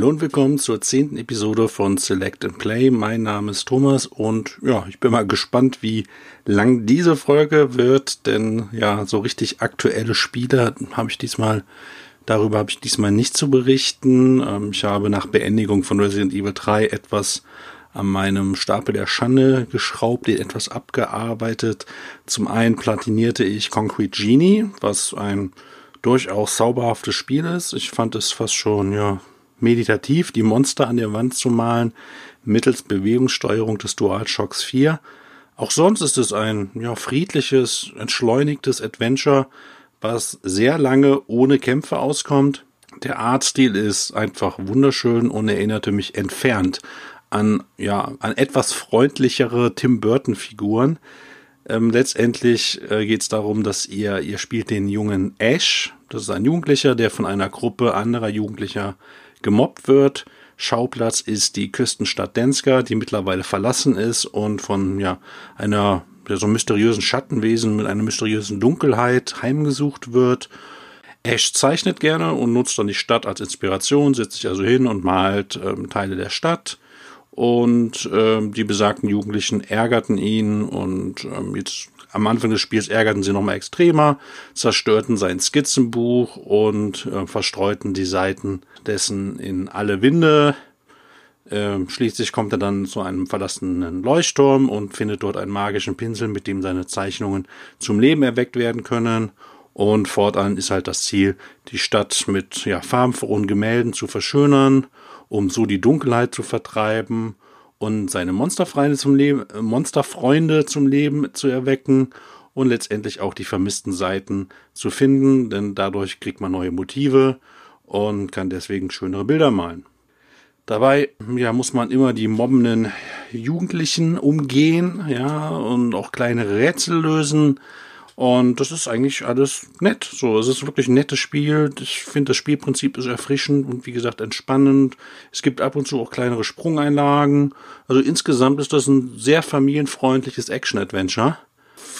Hallo und willkommen zur zehnten Episode von Select and Play. Mein Name ist Thomas und ja, ich bin mal gespannt, wie lang diese Folge wird, denn ja, so richtig aktuelle Spiele habe ich diesmal, darüber habe ich diesmal nicht zu berichten. Ähm, ich habe nach Beendigung von Resident Evil 3 etwas an meinem Stapel der Schande geschraubt, den etwas abgearbeitet. Zum einen platinierte ich Concrete Genie, was ein durchaus sauberhaftes Spiel ist. Ich fand es fast schon, ja, meditativ, die Monster an der Wand zu malen, mittels Bewegungssteuerung des DualShocks 4. Auch sonst ist es ein ja, friedliches, entschleunigtes Adventure, was sehr lange ohne Kämpfe auskommt. Der Artstil ist einfach wunderschön und erinnerte mich entfernt an, ja, an etwas freundlichere Tim Burton Figuren. Ähm, letztendlich äh, geht es darum, dass ihr, ihr spielt den jungen Ash. Das ist ein Jugendlicher, der von einer Gruppe anderer Jugendlicher gemobbt wird. Schauplatz ist die Küstenstadt Denska, die mittlerweile verlassen ist und von ja einer so mysteriösen Schattenwesen mit einer mysteriösen Dunkelheit heimgesucht wird. Ash zeichnet gerne und nutzt dann die Stadt als Inspiration, setzt sich also hin und malt ähm, Teile der Stadt. Und ähm, die besagten Jugendlichen ärgerten ihn und ähm, jetzt am Anfang des Spiels ärgerten sie nochmal extremer, zerstörten sein Skizzenbuch und äh, verstreuten die Seiten dessen in alle Winde. Äh, schließlich kommt er dann zu einem verlassenen Leuchtturm und findet dort einen magischen Pinsel, mit dem seine Zeichnungen zum Leben erweckt werden können. Und fortan ist halt das Ziel, die Stadt mit ja, farbenfrohen Gemälden zu verschönern, um so die Dunkelheit zu vertreiben und seine Monsterfreunde zum Leben, äh, Monsterfreunde zum Leben zu erwecken und letztendlich auch die vermissten Seiten zu finden, denn dadurch kriegt man neue Motive und kann deswegen schönere Bilder malen. Dabei ja, muss man immer die mobbenden Jugendlichen umgehen, ja, und auch kleine Rätsel lösen. Und das ist eigentlich alles nett. So, es ist wirklich ein nettes Spiel. Ich finde, das Spielprinzip ist erfrischend und wie gesagt entspannend. Es gibt ab und zu auch kleinere Sprungeinlagen. Also insgesamt ist das ein sehr familienfreundliches Action-Adventure.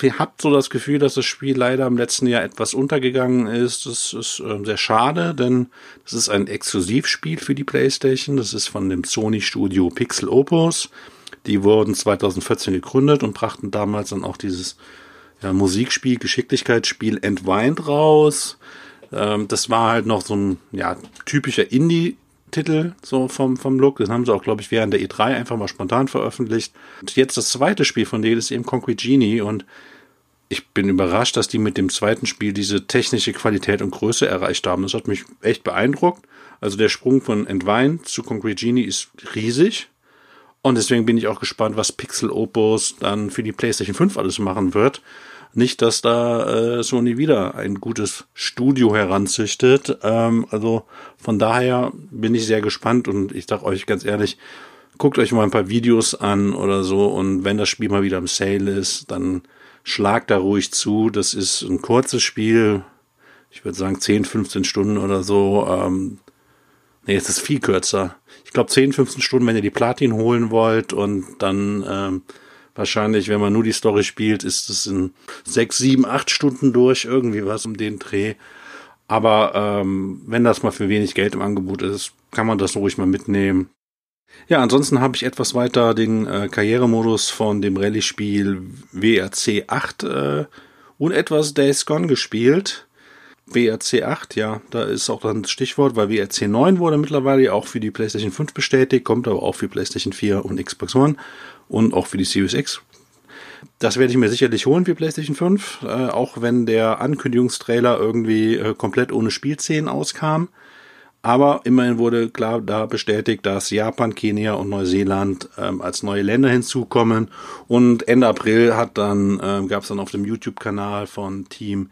Ich habe so das Gefühl, dass das Spiel leider im letzten Jahr etwas untergegangen ist. Das ist äh, sehr schade, denn das ist ein Exklusivspiel für die PlayStation. Das ist von dem Sony Studio Pixel Opus. Die wurden 2014 gegründet und brachten damals dann auch dieses ja, Musikspiel, Geschicklichkeitsspiel Entweint raus. Ähm, das war halt noch so ein ja, typischer Indie-Titel so vom, vom Look. Das haben sie auch, glaube ich, während der E3 einfach mal spontan veröffentlicht. Und jetzt das zweite Spiel von denen ist eben Concrete Genie und ich bin überrascht, dass die mit dem zweiten Spiel diese technische Qualität und Größe erreicht haben. Das hat mich echt beeindruckt. Also der Sprung von Entweint zu Concrete Genie ist riesig. Und deswegen bin ich auch gespannt, was Pixel Opus dann für die PlayStation 5 alles machen wird. Nicht, dass da äh, Sony wieder ein gutes Studio heranzüchtet. Ähm, also von daher bin ich sehr gespannt und ich sag euch ganz ehrlich, guckt euch mal ein paar Videos an oder so und wenn das Spiel mal wieder im Sale ist, dann schlagt da ruhig zu. Das ist ein kurzes Spiel. Ich würde sagen 10, 15 Stunden oder so. Ähm, nee, es ist viel kürzer ich glaube, 10, 15 Stunden, wenn ihr die Platin holen wollt und dann ähm, wahrscheinlich, wenn man nur die Story spielt, ist es in 6, 7, 8 Stunden durch, irgendwie was um den Dreh. Aber ähm, wenn das mal für wenig Geld im Angebot ist, kann man das ruhig mal mitnehmen. Ja, ansonsten habe ich etwas weiter den äh, Karrieremodus von dem Rallye-Spiel WRC 8 äh, und etwas Days Gone gespielt. WRC 8, ja, da ist auch dann das Stichwort, weil WRC 9 wurde mittlerweile auch für die PlayStation 5 bestätigt, kommt aber auch für PlayStation 4 und Xbox One und auch für die Series X. Das werde ich mir sicherlich holen für PlayStation 5, äh, auch wenn der Ankündigungstrailer irgendwie äh, komplett ohne Spielszenen auskam. Aber immerhin wurde klar da bestätigt, dass Japan, Kenia und Neuseeland ähm, als neue Länder hinzukommen. Und Ende April hat dann ähm, gab es dann auf dem YouTube-Kanal von Team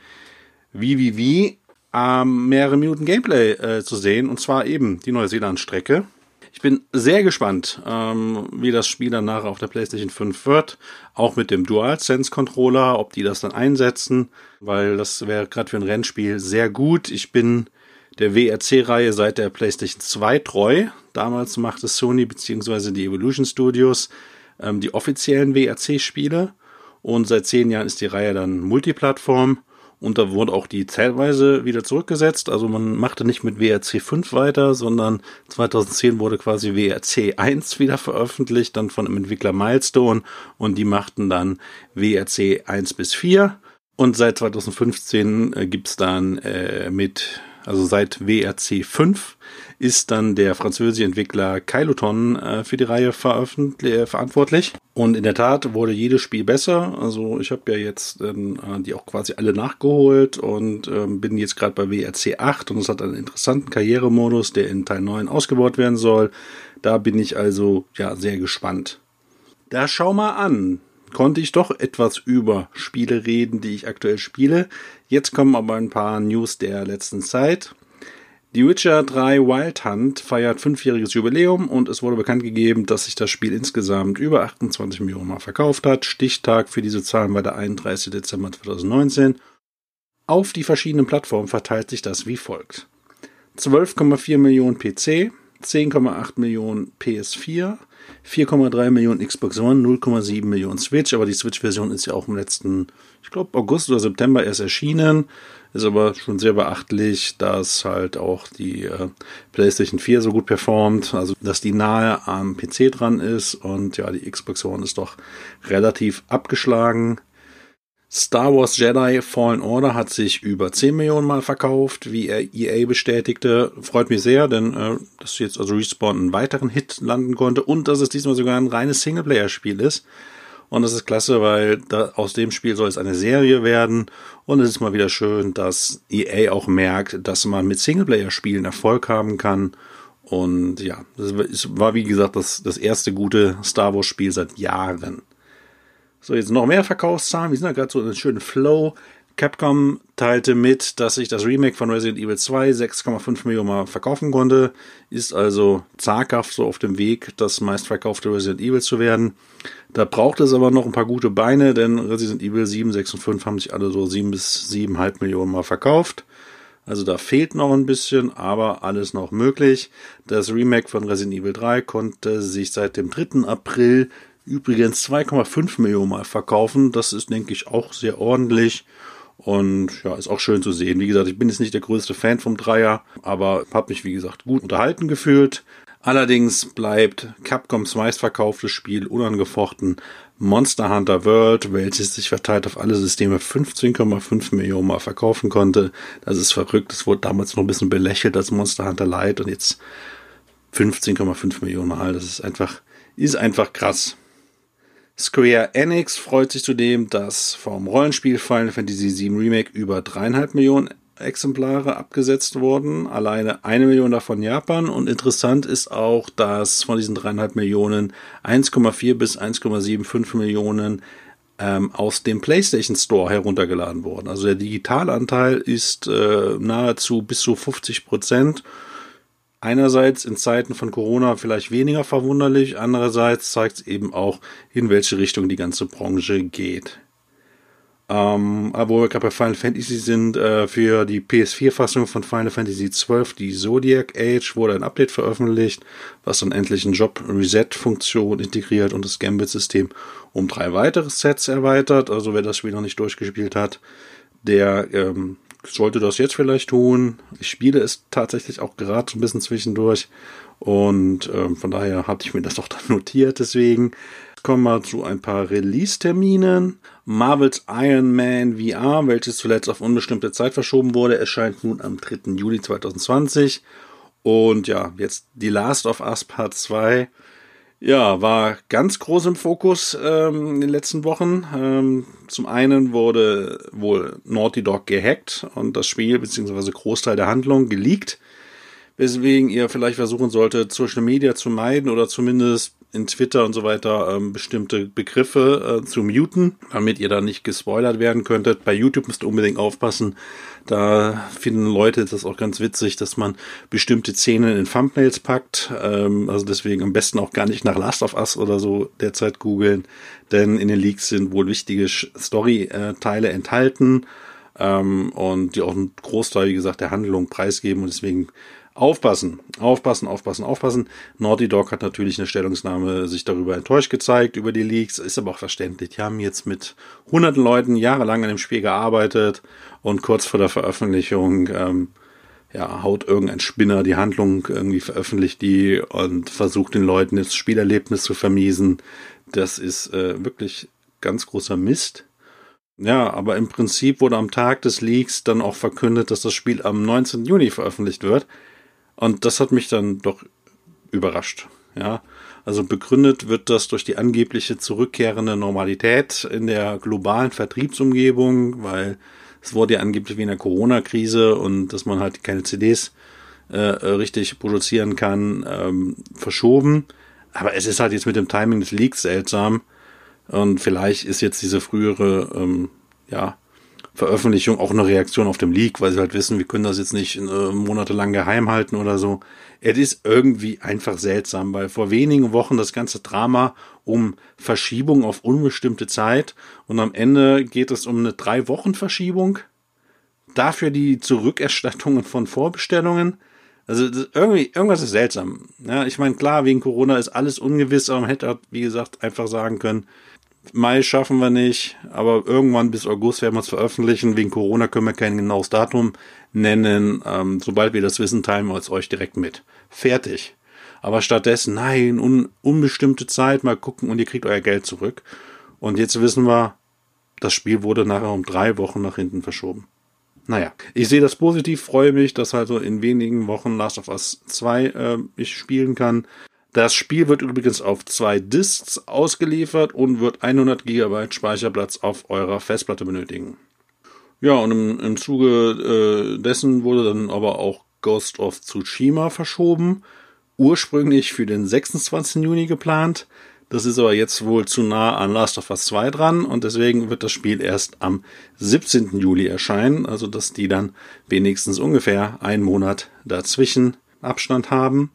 wie ähm, mehrere Minuten Gameplay äh, zu sehen, und zwar eben die Neuseeland-Strecke. Ich bin sehr gespannt, ähm, wie das Spiel danach auf der PlayStation 5 wird, auch mit dem DualSense-Controller, ob die das dann einsetzen, weil das wäre gerade für ein Rennspiel sehr gut. Ich bin der WRC-Reihe seit der PlayStation 2 treu. Damals machte Sony bzw. die Evolution Studios ähm, die offiziellen WRC-Spiele und seit zehn Jahren ist die Reihe dann Multiplattform Und da wurde auch die Zählweise wieder zurückgesetzt. Also man machte nicht mit WRC 5 weiter, sondern 2010 wurde quasi WRC 1 wieder veröffentlicht, dann von dem Entwickler Milestone. Und die machten dann WRC 1 bis 4. Und seit 2015 äh, gibt's dann äh, mit, also seit WRC 5 ist dann der französische Entwickler Kyloton äh, für die Reihe äh, verantwortlich. Und in der Tat wurde jedes Spiel besser. Also ich habe ja jetzt äh, die auch quasi alle nachgeholt und ähm, bin jetzt gerade bei WRC 8 und es hat einen interessanten Karrieremodus, der in Teil 9 ausgebaut werden soll. Da bin ich also ja sehr gespannt. Da schau mal an konnte ich doch etwas über Spiele reden, die ich aktuell spiele. Jetzt kommen aber ein paar News der letzten Zeit. Die Witcher 3 Wild Hunt feiert fünfjähriges Jubiläum und es wurde bekannt gegeben, dass sich das Spiel insgesamt über 28 Millionen Mal verkauft hat. Stichtag für diese Zahlen war der 31. Dezember 2019. Auf die verschiedenen Plattformen verteilt sich das wie folgt. 12,4 Millionen PC, 10,8 Millionen PS4, 4,3 Millionen Xbox One, 0,7 Millionen Switch, aber die Switch-Version ist ja auch im letzten, ich glaube, August oder September erst erschienen. Ist aber schon sehr beachtlich, dass halt auch die äh, PlayStation 4 so gut performt, also dass die nahe am PC dran ist und ja, die Xbox One ist doch relativ abgeschlagen. Star Wars Jedi Fallen Order hat sich über 10 Millionen Mal verkauft, wie er EA bestätigte. Freut mich sehr, denn äh, dass jetzt also Respawn einen weiteren Hit landen konnte und dass es diesmal sogar ein reines Singleplayer-Spiel ist. Und das ist klasse, weil da, aus dem Spiel soll es eine Serie werden. Und es ist mal wieder schön, dass EA auch merkt, dass man mit Singleplayer-Spielen Erfolg haben kann. Und ja, das war wie gesagt das, das erste gute Star Wars-Spiel seit Jahren. So, jetzt noch mehr Verkaufszahlen. Wir sind ja gerade so in einem schönen Flow. Capcom teilte mit, dass sich das Remake von Resident Evil 2 6,5 Millionen Mal verkaufen konnte. Ist also zaghaft so auf dem Weg, das meistverkaufte Resident Evil zu werden. Da braucht es aber noch ein paar gute Beine, denn Resident Evil 7, 6 und 5 haben sich alle so 7 bis 7,5 Millionen Mal verkauft. Also da fehlt noch ein bisschen, aber alles noch möglich. Das Remake von Resident Evil 3 konnte sich seit dem 3. April übrigens 2,5 Millionen Mal verkaufen. Das ist, denke ich, auch sehr ordentlich. Und ja, ist auch schön zu sehen. Wie gesagt, ich bin jetzt nicht der größte Fan vom Dreier, aber habe mich, wie gesagt, gut unterhalten gefühlt. Allerdings bleibt Capcoms meistverkauftes Spiel unangefochten Monster Hunter World, welches sich verteilt auf alle Systeme 15,5 Millionen Mal verkaufen konnte. Das ist verrückt. Es wurde damals noch ein bisschen belächelt als Monster Hunter Light und jetzt 15,5 Millionen Mal. Das ist einfach, ist einfach krass. Square Enix freut sich zudem, dass vom Rollenspiel Final Fantasy VII Remake über dreieinhalb Millionen Exemplare abgesetzt wurden, alleine eine Million davon Japan. Und interessant ist auch, dass von diesen dreieinhalb Millionen 1,4 bis 1,75 Millionen ähm, aus dem PlayStation Store heruntergeladen wurden. Also der Digitalanteil ist äh, nahezu bis zu 50 Prozent einerseits in Zeiten von Corona vielleicht weniger verwunderlich, andererseits zeigt es eben auch, in welche Richtung die ganze Branche geht. Ähm, aber wo wir gerade bei Final Fantasy sind, äh, für die PS4-Fassung von Final Fantasy XII, die Zodiac Age, wurde ein Update veröffentlicht, was dann endlich eine Job-Reset-Funktion integriert und das Gambit-System um drei weitere Sets erweitert. Also wer das Spiel noch nicht durchgespielt hat, der ähm, sollte das jetzt vielleicht tun. Ich spiele es tatsächlich auch gerade so ein bisschen zwischendurch und ähm, von daher hatte ich mir das doch dann notiert. Deswegen kommen wir zu ein paar Release-Terminen. Marvels Iron Man VR, welches zuletzt auf unbestimmte Zeit verschoben wurde, erscheint nun am 3. Juli 2020. Und ja, jetzt The Last of Us Part 2 ja, war ganz groß im Fokus ähm, in den letzten Wochen. Ähm, zum einen wurde wohl Naughty Dog gehackt und das Spiel bzw. Großteil der Handlung geleakt, weswegen ihr vielleicht versuchen solltet, Social Media zu meiden oder zumindest in Twitter und so weiter ähm, bestimmte Begriffe äh, zu muten, damit ihr da nicht gespoilert werden könntet. Bei YouTube müsst ihr unbedingt aufpassen. Da finden Leute das auch ganz witzig, dass man bestimmte Szenen in Thumbnails packt. Ähm, also deswegen am besten auch gar nicht nach Last of Us oder so derzeit googeln, denn in den Leaks sind wohl wichtige Story-Teile enthalten ähm, und die auch einen Großteil, wie gesagt, der Handlung preisgeben und deswegen Aufpassen, aufpassen, aufpassen, aufpassen. Naughty Dog hat natürlich eine Stellungnahme sich darüber enttäuscht gezeigt, über die Leaks. Ist aber auch verständlich. Die haben jetzt mit hunderten Leuten jahrelang an dem Spiel gearbeitet und kurz vor der Veröffentlichung ähm, ja, haut irgendein Spinner die Handlung irgendwie veröffentlicht die und versucht den Leuten das Spielerlebnis zu vermiesen. Das ist äh, wirklich ganz großer Mist. Ja, aber im Prinzip wurde am Tag des Leaks dann auch verkündet, dass das Spiel am 19. Juni veröffentlicht wird. Und das hat mich dann doch überrascht. Ja, also begründet wird das durch die angebliche zurückkehrende Normalität in der globalen Vertriebsumgebung, weil es wurde ja angeblich wie in der Corona-Krise und dass man halt keine CDs äh, richtig produzieren kann, ähm, verschoben. Aber es ist halt jetzt mit dem Timing des Leaks seltsam. Und vielleicht ist jetzt diese frühere ähm, ja, Veröffentlichung auch eine Reaktion auf dem Leak, weil sie halt wissen, wir können das jetzt nicht äh, monatelang geheim halten oder so. Es ist irgendwie einfach seltsam, weil vor wenigen Wochen das ganze Drama um Verschiebung auf unbestimmte Zeit und am Ende geht es um eine drei Wochen Verschiebung. Dafür die Zurückerstattungen von Vorbestellungen. Also irgendwie, irgendwas ist seltsam. Ja, ich meine, klar, wegen Corona ist alles ungewiss, aber man hätte, halt, wie gesagt, einfach sagen können, Mai schaffen wir nicht, aber irgendwann bis August werden wir es veröffentlichen. Wegen Corona können wir kein genaues Datum nennen. Ähm, sobald wir das wissen, teilen wir es euch direkt mit. Fertig. Aber stattdessen, nein, un unbestimmte Zeit, mal gucken und ihr kriegt euer Geld zurück. Und jetzt wissen wir, das Spiel wurde nachher um drei Wochen nach hinten verschoben. Naja, ich sehe das positiv, freue mich, dass also in wenigen Wochen Last of Us 2 äh, ich spielen kann. Das Spiel wird übrigens auf zwei Discs ausgeliefert und wird 100 GB Speicherplatz auf eurer Festplatte benötigen. Ja, und im, im Zuge äh, dessen wurde dann aber auch Ghost of Tsushima verschoben. Ursprünglich für den 26. Juni geplant. Das ist aber jetzt wohl zu nah an Last of Us 2 dran und deswegen wird das Spiel erst am 17. Juli erscheinen. Also, dass die dann wenigstens ungefähr einen Monat dazwischen Abstand haben.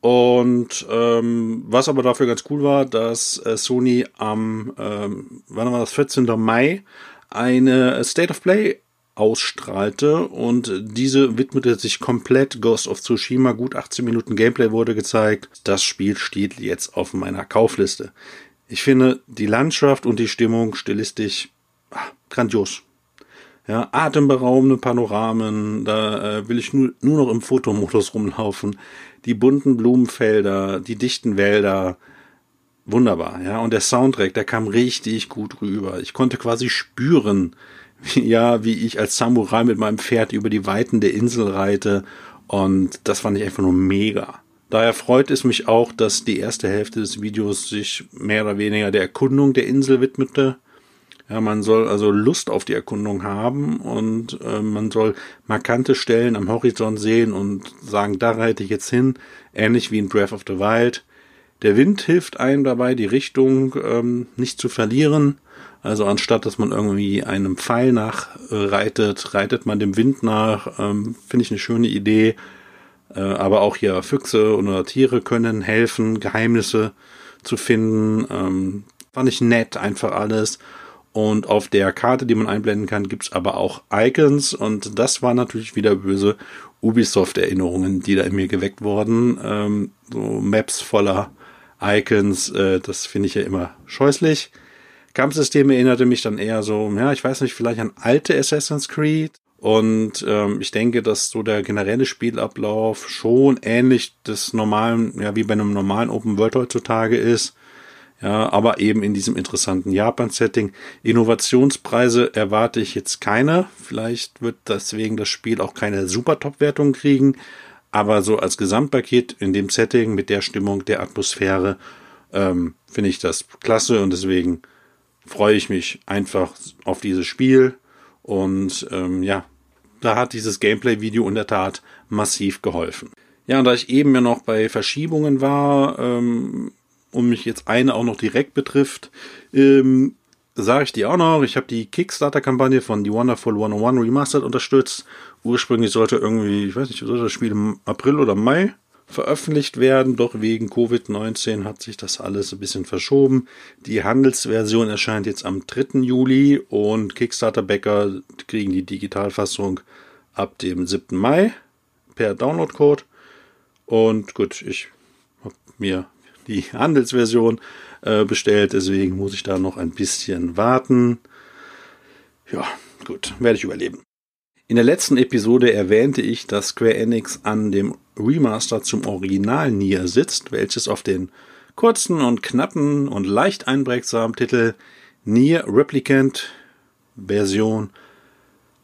Und ähm, was aber dafür ganz cool war, dass äh, Sony am, ähm, wann war das, 14. Mai eine State of Play ausstrahlte und diese widmete sich komplett Ghost of Tsushima. Gut 18 Minuten Gameplay wurde gezeigt. Das Spiel steht jetzt auf meiner Kaufliste. Ich finde die Landschaft und die Stimmung stilistisch ach, grandios. Ja, atemberaubende Panoramen, da äh, will ich nur, nur noch im Fotomodus rumlaufen. Die bunten Blumenfelder, die dichten Wälder, wunderbar, ja. Und der Soundtrack, der kam richtig gut rüber. Ich konnte quasi spüren, wie, ja, wie ich als Samurai mit meinem Pferd über die Weiten der Insel reite. Und das fand ich einfach nur mega. Daher freut es mich auch, dass die erste Hälfte des Videos sich mehr oder weniger der Erkundung der Insel widmete. Ja, man soll also Lust auf die Erkundung haben und äh, man soll markante Stellen am Horizont sehen und sagen, da reite ich jetzt hin, ähnlich wie in Breath of the Wild. Der Wind hilft einem dabei, die Richtung ähm, nicht zu verlieren. Also anstatt, dass man irgendwie einem Pfeil nachreitet, reitet man dem Wind nach. Ähm, Finde ich eine schöne Idee. Äh, aber auch hier Füchse oder Tiere können helfen, Geheimnisse zu finden. Ähm, fand ich nett, einfach alles. Und auf der Karte, die man einblenden kann, gibt's aber auch Icons. Und das war natürlich wieder böse Ubisoft-Erinnerungen, die da in mir geweckt wurden. Ähm, so Maps voller Icons, äh, das finde ich ja immer scheußlich. Kampfsystem erinnerte mich dann eher so, ja, ich weiß nicht, vielleicht an alte Assassin's Creed. Und ähm, ich denke, dass so der generelle Spielablauf schon ähnlich des normalen, ja, wie bei einem normalen Open World heutzutage ist. Ja, aber eben in diesem interessanten Japan-Setting. Innovationspreise erwarte ich jetzt keine. Vielleicht wird deswegen das Spiel auch keine super Top-Wertung kriegen. Aber so als Gesamtpaket in dem Setting mit der Stimmung, der Atmosphäre, ähm, finde ich das klasse und deswegen freue ich mich einfach auf dieses Spiel. Und ähm, ja, da hat dieses Gameplay-Video in der Tat massiv geholfen. Ja, und da ich eben ja noch bei Verschiebungen war, ähm, und mich jetzt eine auch noch direkt betrifft, ähm, sage ich dir auch noch, ich habe die Kickstarter-Kampagne von The Wonderful 101 Remastered unterstützt. Ursprünglich sollte irgendwie, ich weiß nicht, sollte das Spiel im April oder Mai veröffentlicht werden, doch wegen Covid-19 hat sich das alles ein bisschen verschoben. Die Handelsversion erscheint jetzt am 3. Juli und Kickstarter-Bäcker kriegen die Digitalfassung ab dem 7. Mai per Downloadcode. Und gut, ich habe mir die Handelsversion äh, bestellt, deswegen muss ich da noch ein bisschen warten. Ja, gut, werde ich überleben. In der letzten Episode erwähnte ich, dass Square Enix an dem Remaster zum Original Nier sitzt, welches auf den kurzen und knappen und leicht einprägsamen Titel Nier Replicant Version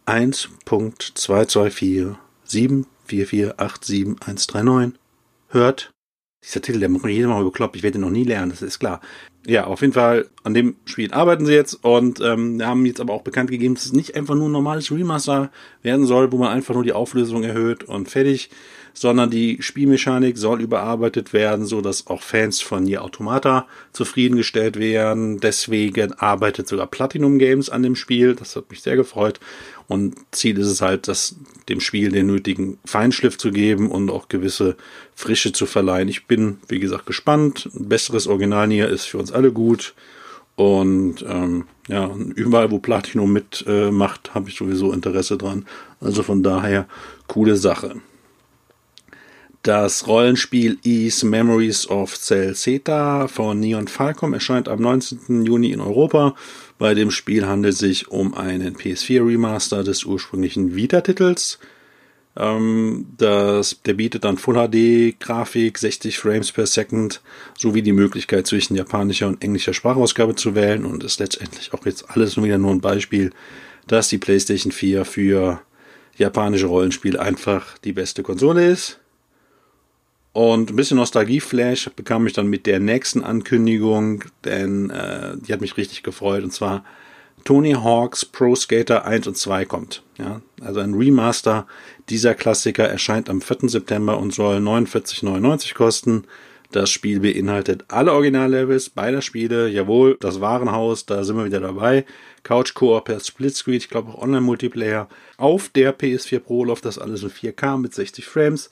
1.22474487139 hört. Dieser Titel, der macht mich jedes Mal bekloppt. Ich werde ihn noch nie lernen, das ist klar ja, auf jeden Fall an dem Spiel arbeiten sie jetzt und ähm, haben jetzt aber auch bekannt gegeben, dass es nicht einfach nur ein normales Remaster werden soll, wo man einfach nur die Auflösung erhöht und fertig, sondern die Spielmechanik soll überarbeitet werden, so dass auch Fans von Nier Automata zufriedengestellt werden. Deswegen arbeitet sogar Platinum Games an dem Spiel. Das hat mich sehr gefreut. Und Ziel ist es halt, das, dem Spiel den nötigen Feinschliff zu geben und auch gewisse Frische zu verleihen. Ich bin, wie gesagt, gespannt. Ein besseres Original Nier ist für uns alle gut. Und ähm, ja, überall, wo Platinum mitmacht, äh, habe ich sowieso Interesse dran. Also von daher, coole Sache. Das Rollenspiel Ease Memories of Cell Zeta von Neon Falcom erscheint am 19. Juni in Europa. Bei dem Spiel handelt es sich um einen PS4 Remaster des ursprünglichen Vita-Titels. Ähm, das, der bietet dann Full HD Grafik, 60 Frames per Second, sowie die Möglichkeit zwischen japanischer und englischer Sprachausgabe zu wählen und ist letztendlich auch jetzt alles nur wieder nur ein Beispiel, dass die PlayStation 4 für japanische Rollenspiele einfach die beste Konsole ist. Und ein bisschen Nostalgie-Flash bekam ich dann mit der nächsten Ankündigung, denn äh, die hat mich richtig gefreut. Und zwar Tony Hawk's Pro Skater 1 und 2 kommt. Ja, also ein Remaster dieser Klassiker erscheint am 4. September und soll 49,99 kosten. Das Spiel beinhaltet alle Originallevels beider Spiele. Jawohl, das Warenhaus, da sind wir wieder dabei. Couch Koop Splitscreen, ich glaube auch Online-Multiplayer. Auf der PS4 Pro läuft das alles in 4K mit 60 Frames.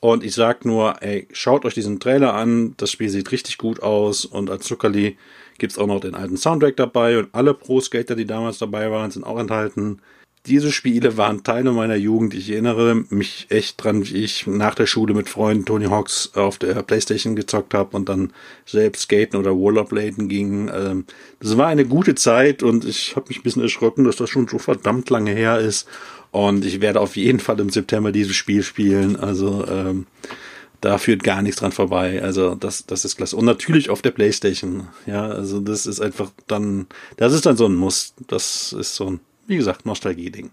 Und ich sag nur, ey, schaut euch diesen Trailer an. Das Spiel sieht richtig gut aus. Und als Zuckerli gibt's auch noch den alten Soundtrack dabei. Und alle Pro-Skater, die damals dabei waren, sind auch enthalten. Diese Spiele waren Teile meiner Jugend. Ich erinnere mich echt dran, wie ich nach der Schule mit Freunden Tony Hawks auf der Playstation gezockt habe und dann selbst skaten oder Rollerbladen ging. Ähm, das war eine gute Zeit und ich habe mich ein bisschen erschrocken, dass das schon so verdammt lange her ist. Und ich werde auf jeden Fall im September dieses Spiel spielen. Also ähm, da führt gar nichts dran vorbei. Also das, das ist klasse. Und natürlich auf der Playstation. Ja, also das ist einfach dann, das ist dann so ein Muss. Das ist so ein, wie gesagt, Nostalgie-Ding.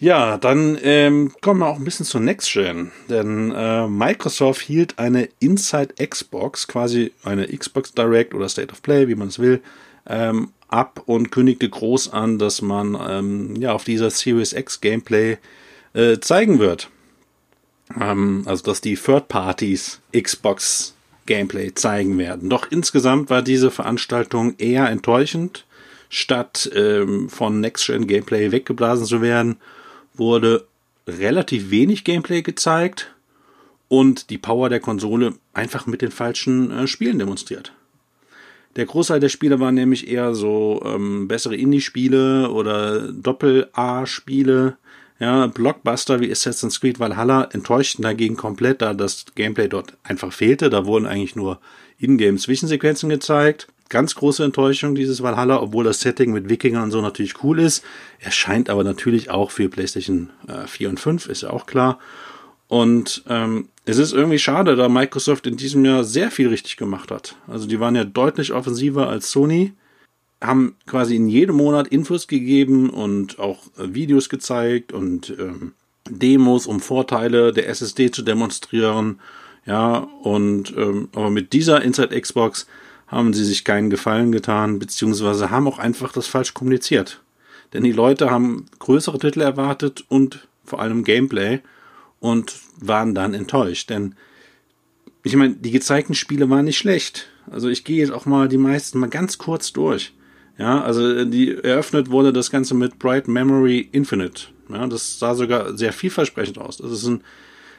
Ja, dann ähm, kommen wir auch ein bisschen zur Next Gen, denn äh, Microsoft hielt eine Inside Xbox, quasi eine Xbox Direct oder State of Play, wie man es will, ähm, ab und kündigte groß an, dass man ähm, ja auf dieser Series X Gameplay äh, zeigen wird. Ähm, also dass die Third Parties Xbox Gameplay zeigen werden. Doch insgesamt war diese Veranstaltung eher enttäuschend. Statt ähm, von Next Gen Gameplay weggeblasen zu werden, wurde relativ wenig Gameplay gezeigt und die Power der Konsole einfach mit den falschen äh, Spielen demonstriert. Der Großteil der Spiele waren nämlich eher so ähm, bessere Indie-Spiele oder Doppel-A-Spiele. Ja, Blockbuster wie Assassin's Creed Valhalla enttäuschten dagegen komplett, da das Gameplay dort einfach fehlte. Da wurden eigentlich nur Ingame-Zwischensequenzen gezeigt. Ganz große Enttäuschung dieses Valhalla, obwohl das Setting mit Wikingern und so natürlich cool ist. Erscheint aber natürlich auch für PlayStation äh, 4 und 5, ist ja auch klar. Und ähm, es ist irgendwie schade, da Microsoft in diesem Jahr sehr viel richtig gemacht hat. Also die waren ja deutlich offensiver als Sony, haben quasi in jedem Monat Infos gegeben und auch äh, Videos gezeigt und ähm, Demos, um Vorteile der SSD zu demonstrieren. Ja, und ähm, aber mit dieser Inside Xbox haben sie sich keinen Gefallen getan, beziehungsweise haben auch einfach das falsch kommuniziert. Denn die Leute haben größere Titel erwartet und vor allem Gameplay und waren dann enttäuscht. Denn ich meine, die gezeigten Spiele waren nicht schlecht. Also ich gehe jetzt auch mal die meisten mal ganz kurz durch. Ja, also die eröffnet wurde das Ganze mit Bright Memory Infinite. Ja, das sah sogar sehr vielversprechend aus. Das ist ein,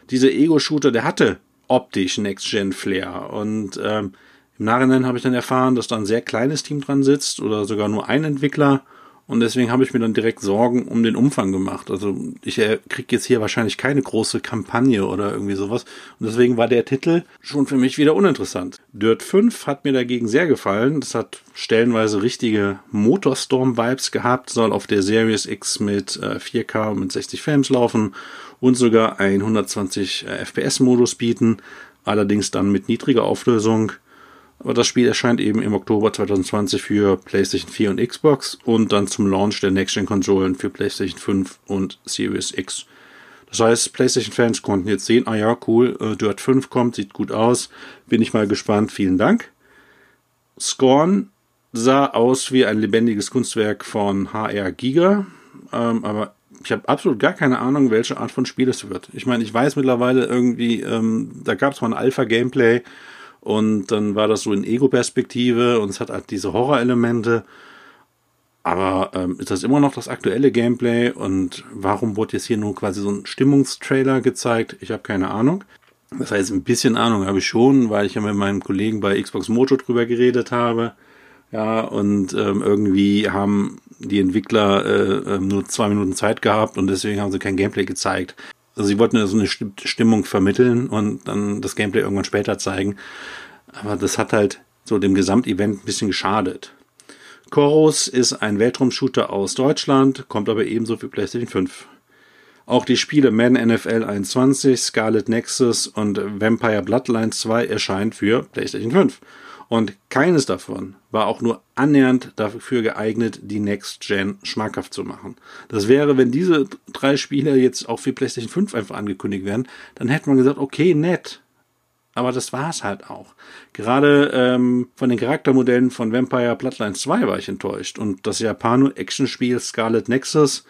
dieser Ego-Shooter, der hatte optisch Next-Gen-Flair. Und ähm, im Nachhinein habe ich dann erfahren, dass da ein sehr kleines Team dran sitzt oder sogar nur ein Entwickler Und deswegen habe ich mir dann direkt Sorgen um den Umfang gemacht. Also ich äh, kriege jetzt hier wahrscheinlich keine große Kampagne oder irgendwie sowas. Und deswegen war der Titel schon für mich wieder uninteressant. Dirt 5 hat mir dagegen sehr gefallen. Das hat stellenweise richtige Motorstorm-Vibes gehabt, soll auf der Series X mit äh, 4K und mit 60 Frames laufen und sogar ein 120 äh, FPS-Modus bieten. Allerdings dann mit niedriger Auflösung aber das Spiel erscheint eben im Oktober 2020 für PlayStation 4 und Xbox und dann zum Launch der Next-Gen-Konsolen für PlayStation 5 und Series X. Das heißt, PlayStation-Fans konnten jetzt sehen, ah ja, cool, äh, Dirt 5 kommt, sieht gut aus, bin ich mal gespannt, vielen Dank. Scorn sah aus wie ein lebendiges Kunstwerk von HR Giga, ähm, aber ich habe absolut gar keine Ahnung, welche Art von Spiel es wird. Ich meine, ich weiß mittlerweile irgendwie, ähm, da gab es mal ein Alpha-Gameplay, und dann war das so in Ego-Perspektive und es hat halt diese Horror-Elemente. Aber ähm, ist das immer noch das aktuelle Gameplay? Und warum wurde jetzt hier nur quasi so ein Stimmungstrailer gezeigt? Ich habe keine Ahnung. Das heißt, ein bisschen Ahnung habe ich schon, weil ich ja mit meinem Kollegen bei Xbox Moto drüber geredet habe. Ja, und ähm, irgendwie haben die Entwickler äh, ähm, nur zwei Minuten Zeit gehabt und deswegen haben sie kein Gameplay gezeigt. Also sie wollten so eine Stimmung vermitteln und dann das Gameplay irgendwann später zeigen. Aber das hat halt so dem Gesamtevent ein bisschen geschadet. Chorus ist ein Weltraumshooter aus Deutschland, kommt aber ebenso für PlayStation 5. Auch die Spiele Man NFL 21, Scarlet Nexus und Vampire Bloodlines 2 erscheinen für PlayStation 5. Und keines davon war auch nur annähernd dafür geeignet, die Next Gen schmackhaft zu machen. Das wäre, wenn diese drei Spiele jetzt auch für PlayStation 5 einfach angekündigt werden, dann hätte man gesagt, okay, nett. Aber das war's halt auch. Gerade ähm, von den Charaktermodellen von Vampire Bloodlines 2 war ich enttäuscht. Und das Japano-Actionspiel Scarlet Nexus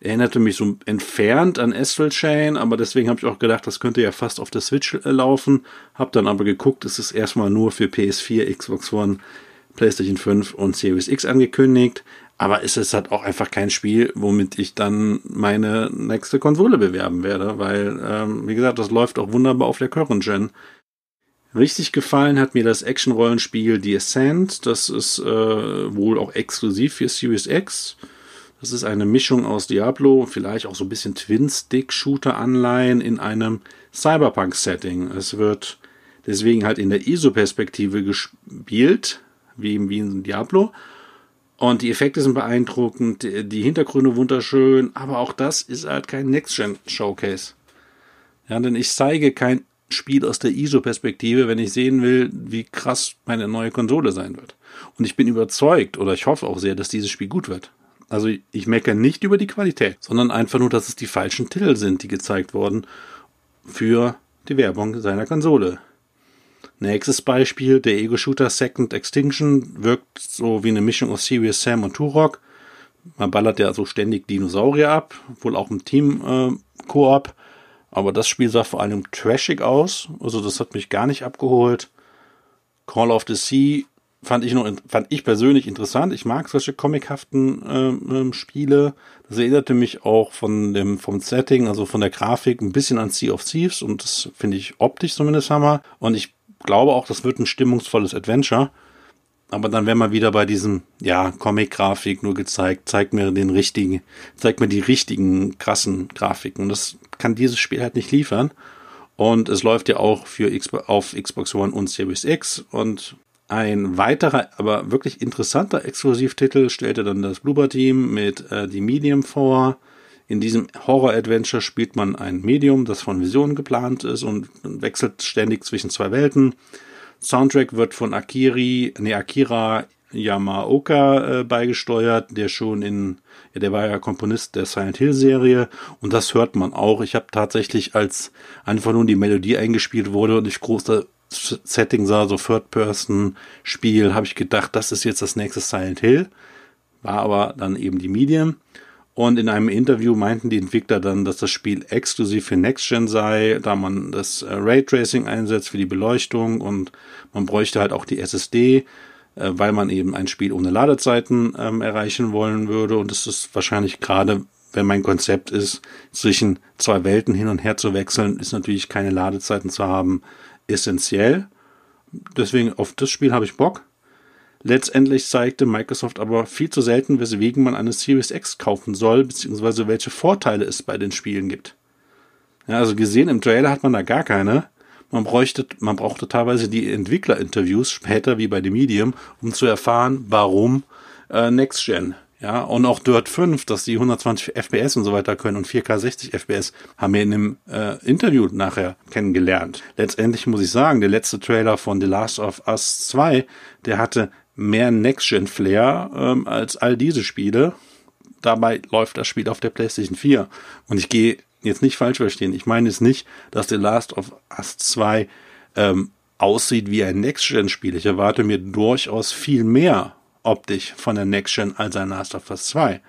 erinnerte mich so entfernt an Astral Chain, aber deswegen habe ich auch gedacht, das könnte ja fast auf der Switch äh, laufen. Hab dann aber geguckt, es ist erstmal nur für PS4, Xbox One, PlayStation 5 und Series X angekündigt. Aber es ist halt auch einfach kein Spiel, womit ich dann meine nächste Konsole bewerben werde, weil, ähm, wie gesagt, das läuft auch wunderbar auf der Current Gen. Richtig gefallen hat mir das Action-Rollenspiel The Ascent. Das ist äh, wohl auch exklusiv für Series X. Das ist eine Mischung aus Diablo, vielleicht auch so ein bisschen Twin-Stick-Shooter-Anleihen in einem Cyberpunk-Setting. Es wird deswegen halt in der ISO-Perspektive gespielt, wie, wie in Diablo. Und die Effekte sind beeindruckend, die Hintergründe wunderschön, aber auch das ist halt kein Next-Gen-Showcase. Ja, denn ich zeige kein Spiel aus der ISO-Perspektive, wenn ich sehen will, wie krass meine neue Konsole sein wird. Und ich bin überzeugt, oder ich hoffe auch sehr, dass dieses Spiel gut wird. Also ich meckere nicht über die Qualität, sondern einfach nur, dass es die falschen Titel sind, die gezeigt wurden für die Werbung seiner Konsole. Nächstes Beispiel, der Ego-Shooter Second Extinction wirkt so wie eine Mischung aus Serious Sam und Turok. Man ballert ja so ständig Dinosaurier ab, wohl auch im Team-Koop. Äh, aber das Spiel sah vor allem trashig aus, also das hat mich gar nicht abgeholt. Call of the Sea fand ich noch, fand ich persönlich interessant. Ich mag solche comichaften äh, Spiele. Das erinnerte mich auch von dem, vom Setting, also von der Grafik ein bisschen an Sea of Thieves und das finde ich optisch zumindest hammer. Und ich glaube auch, das wird ein stimmungsvolles Adventure. Aber dann wäre man wieder bei diesem, ja, Comic-Grafik nur gezeigt, zeigt mir den richtigen, zeigt mir die richtigen krassen Grafiken. Und das kann dieses Spiel halt nicht liefern. Und es läuft ja auch für Xbox, auf Xbox One und Series X. Und ein weiterer, aber wirklich interessanter Exklusivtitel stellte dann das Bloober Team mit äh, die Medium vor. In diesem Horror-Adventure spielt man ein Medium, das von Visionen geplant ist und wechselt ständig zwischen zwei Welten. Soundtrack wird von Akiri, nee, Akira Yamaoka äh, beigesteuert, der schon in, ja, der war ja Komponist der Silent Hill Serie und das hört man auch. Ich habe tatsächlich, als einfach nur die Melodie eingespielt wurde und ich große Setting sah, so Third-Person-Spiel, habe ich gedacht, das ist jetzt das nächste Silent Hill. War aber dann eben die Medium. Und in einem Interview meinten die Entwickler dann, dass das Spiel exklusiv für Next Gen sei, da man das äh, Raytracing einsetzt für die Beleuchtung und man bräuchte halt auch die SSD, äh, weil man eben ein Spiel ohne Ladezeiten ähm, erreichen wollen würde. Und es ist wahrscheinlich gerade, wenn mein Konzept ist, zwischen zwei Welten hin und her zu wechseln, ist natürlich keine Ladezeiten zu haben, essentiell. Deswegen auf das Spiel habe ich Bock. Letztendlich zeigte Microsoft aber viel zu selten, weswegen man eine Series X kaufen soll, beziehungsweise welche Vorteile es bei den Spielen gibt. Ja, also gesehen im Trailer hat man da gar keine. Man bräuchte, man brauchte teilweise die Entwicklerinterviews später wie bei dem Medium, um zu erfahren, warum äh, Next Gen. Ja, und auch Dirt 5, dass die 120 FPS und so weiter können und 4K 60 FPS, haben wir in dem äh, Interview nachher kennengelernt. Letztendlich muss ich sagen, der letzte Trailer von The Last of Us 2, der hatte mehr Next-Gen-Flair ähm, als all diese Spiele. Dabei läuft das Spiel auf der PlayStation 4. Und ich gehe jetzt nicht falsch verstehen. Ich meine es nicht, dass The Last of Us 2 ähm, aussieht wie ein Next-Gen-Spiel. Ich erwarte mir durchaus viel mehr optisch von der Next-Gen als ein Last of Us 2.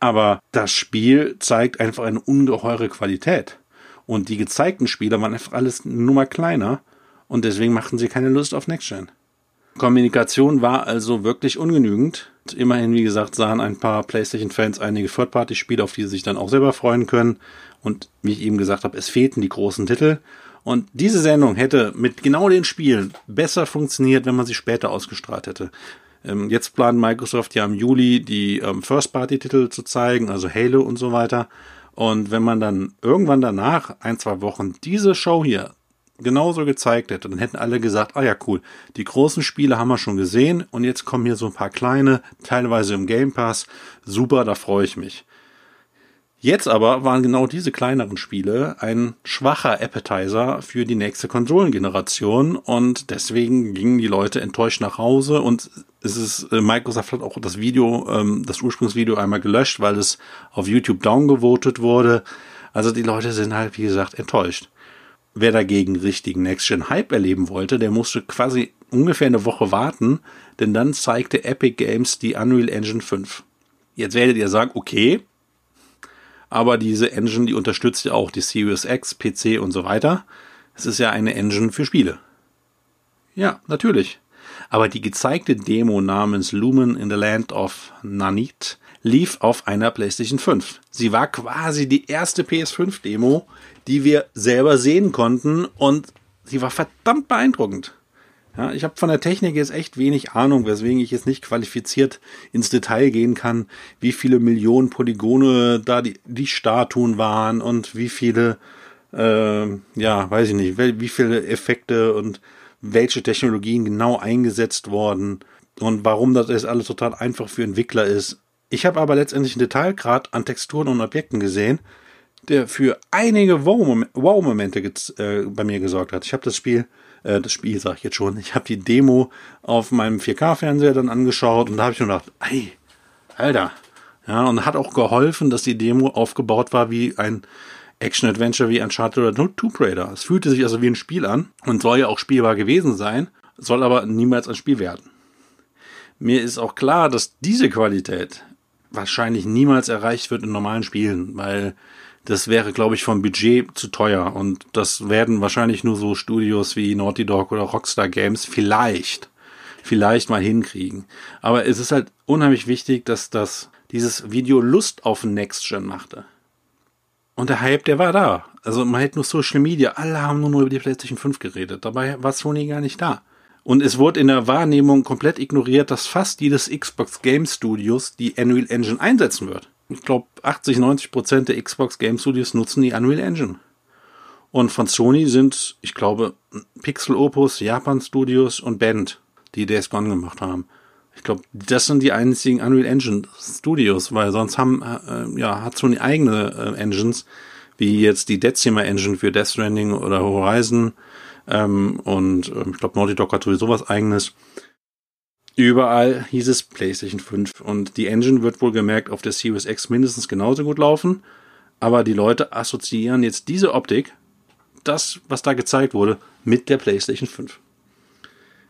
Aber das Spiel zeigt einfach eine ungeheure Qualität. Und die gezeigten Spiele waren einfach alles nur mal kleiner. Und deswegen machten sie keine Lust auf Next-Gen. Kommunikation war also wirklich ungenügend. Immerhin, wie gesagt, sahen ein paar PlayStation-Fans einige Third-Party-Spiele, auf die sie sich dann auch selber freuen können. Und wie ich eben gesagt habe, es fehlten die großen Titel. Und diese Sendung hätte mit genau den Spielen besser funktioniert, wenn man sie später ausgestrahlt hätte. Ähm, jetzt plant Microsoft ja im Juli die ähm, First-Party-Titel zu zeigen, also Halo und so weiter. Und wenn man dann irgendwann danach, ein, zwei Wochen, diese Show hier genauso gezeigt hätte, dann hätten alle gesagt, ah ja, cool, die großen Spiele haben wir schon gesehen und jetzt kommen hier so ein paar kleine, teilweise im Game Pass. Super, da freue ich mich. Jetzt aber waren genau diese kleineren Spiele ein schwacher Appetizer für die nächste Konsolengeneration und deswegen gingen die Leute enttäuscht nach Hause und es ist, äh, Microsoft hat auch das Video, ähm, das Ursprungsvideo einmal gelöscht, weil es auf YouTube downgevotet wurde. Also die Leute sind halt, wie gesagt, enttäuscht. Wer dagegen richtigen Next-Gen-Hype erleben wollte, der musste quasi ungefähr eine Woche warten, denn dann zeigte Epic Games die Unreal Engine 5. Jetzt werdet ihr sagen, okay, aber diese Engine, die unterstützt ja auch die Series X, PC und so weiter. Es ist ja eine Engine für Spiele. Ja, natürlich. Aber die gezeigte Demo namens Lumen in the Land of Nanit lief auf einer PlayStation 5. Sie war quasi die erste PS5-Demo, die wir selber sehen konnten und sie war verdammt beeindruckend. Ja, ich habe von der Technik jetzt echt wenig Ahnung, weswegen ich jetzt nicht qualifiziert ins Detail gehen kann, wie viele Millionen Polygone da die, die Statuen waren und wie viele, äh, ja, weiß ich nicht, wie viele Effekte und welche Technologien genau eingesetzt worden und warum das jetzt alles total einfach für Entwickler ist. Ich habe aber letztendlich einen Detailgrad an Texturen und Objekten gesehen, der für einige Wow-Momente äh, bei mir gesorgt hat. Ich habe das Spiel, äh, das Spiel sage ich jetzt schon, ich habe die Demo auf meinem 4K-Fernseher dann angeschaut und da habe ich mir gedacht, ey, Alter. Ja, und hat auch geholfen, dass die Demo aufgebaut war wie ein Action-Adventure wie Uncharted oder Tomb Raider. Es fühlte sich also wie ein Spiel an und soll ja auch spielbar gewesen sein, soll aber niemals ein Spiel werden. Mir ist auch klar, dass diese Qualität wahrscheinlich niemals erreicht wird in normalen Spielen, weil das wäre, glaube ich, vom Budget zu teuer und das werden wahrscheinlich nur so Studios wie Naughty Dog oder Rockstar Games vielleicht, vielleicht mal hinkriegen. Aber es ist halt unheimlich wichtig, dass das dieses Video Lust auf Next Gen machte. Und der Hype, der war da. Also man hätte nur Social Media, alle haben nur über die PlayStation 5 geredet. Dabei war Sony gar nicht da. Und es wurde in der Wahrnehmung komplett ignoriert, dass fast jedes Xbox Game Studios die Unreal Engine einsetzen wird. Ich glaube, 80, 90 Prozent der Xbox Game Studios nutzen die Unreal Engine. Und von Sony sind, ich glaube, Pixel Opus, Japan Studios und Band, die Days Gone gemacht haben. Ich glaube, das sind die einzigen Unreal Engine Studios, weil sonst haben, äh, ja, hat Sony eigene äh, Engines, wie jetzt die Decima Engine für Death Stranding oder Horizon ähm, und ähm, ich glaube, Naughty Dog hat sowieso was eigenes. Überall hieß es PlayStation 5 und die Engine wird wohl gemerkt auf der Series X mindestens genauso gut laufen. Aber die Leute assoziieren jetzt diese Optik, das, was da gezeigt wurde, mit der PlayStation 5.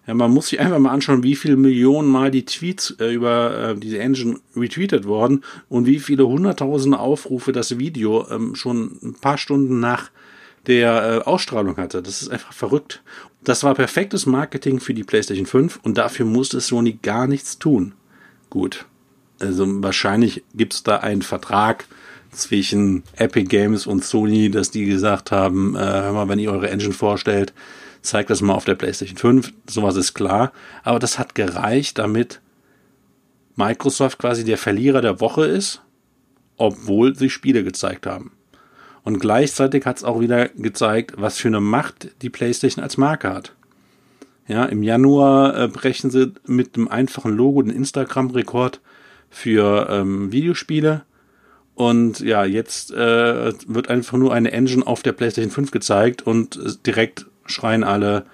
Ja, man muss sich einfach mal anschauen, wie viele Millionen Mal die Tweets äh, über äh, diese Engine retweetet worden und wie viele hunderttausende Aufrufe das Video ähm, schon ein paar Stunden nach der äh, Ausstrahlung hatte. Das ist einfach verrückt. Das war perfektes Marketing für die PlayStation 5 und dafür musste Sony gar nichts tun. Gut. Also wahrscheinlich gibt es da einen Vertrag zwischen Epic Games und Sony, dass die gesagt haben, äh, hör mal, wenn ihr eure Engine vorstellt, zeigt das mal auf der PlayStation 5. Sowas ist klar. Aber das hat gereicht, damit Microsoft quasi der Verlierer der Woche ist, obwohl sie Spiele gezeigt haben. Und gleichzeitig hat es auch wieder gezeigt, was für eine Macht die PlayStation als Marke hat. Ja, im Januar äh, brechen sie mit dem einfachen Logo den Instagram-Rekord für ähm, Videospiele. Und ja, jetzt äh, wird einfach nur eine Engine auf der PlayStation 5 gezeigt und äh, direkt schreien alle,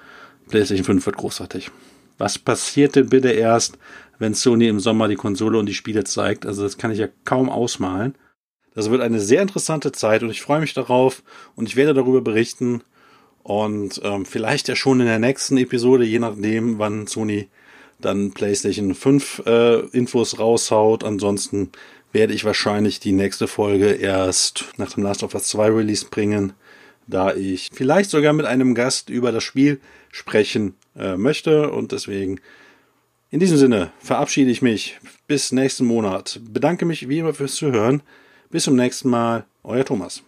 PlayStation 5 wird großartig. Was passiert denn bitte erst, wenn Sony im Sommer die Konsole und die Spiele zeigt? Also das kann ich ja kaum ausmalen. Das wird eine sehr interessante Zeit und ich freue mich darauf und ich werde darüber berichten und ähm, vielleicht ja schon in der nächsten Episode, je nachdem, wann Sony dann PlayStation 5 äh, Infos raushaut. Ansonsten werde ich wahrscheinlich die nächste Folge erst nach dem Last of Us 2 Release bringen, da ich vielleicht sogar mit einem Gast über das Spiel sprechen äh, möchte und deswegen in diesem Sinne verabschiede ich mich bis nächsten Monat. Bedanke mich wie immer fürs Zuhören. Bis zum nächsten Mal, euer Thomas.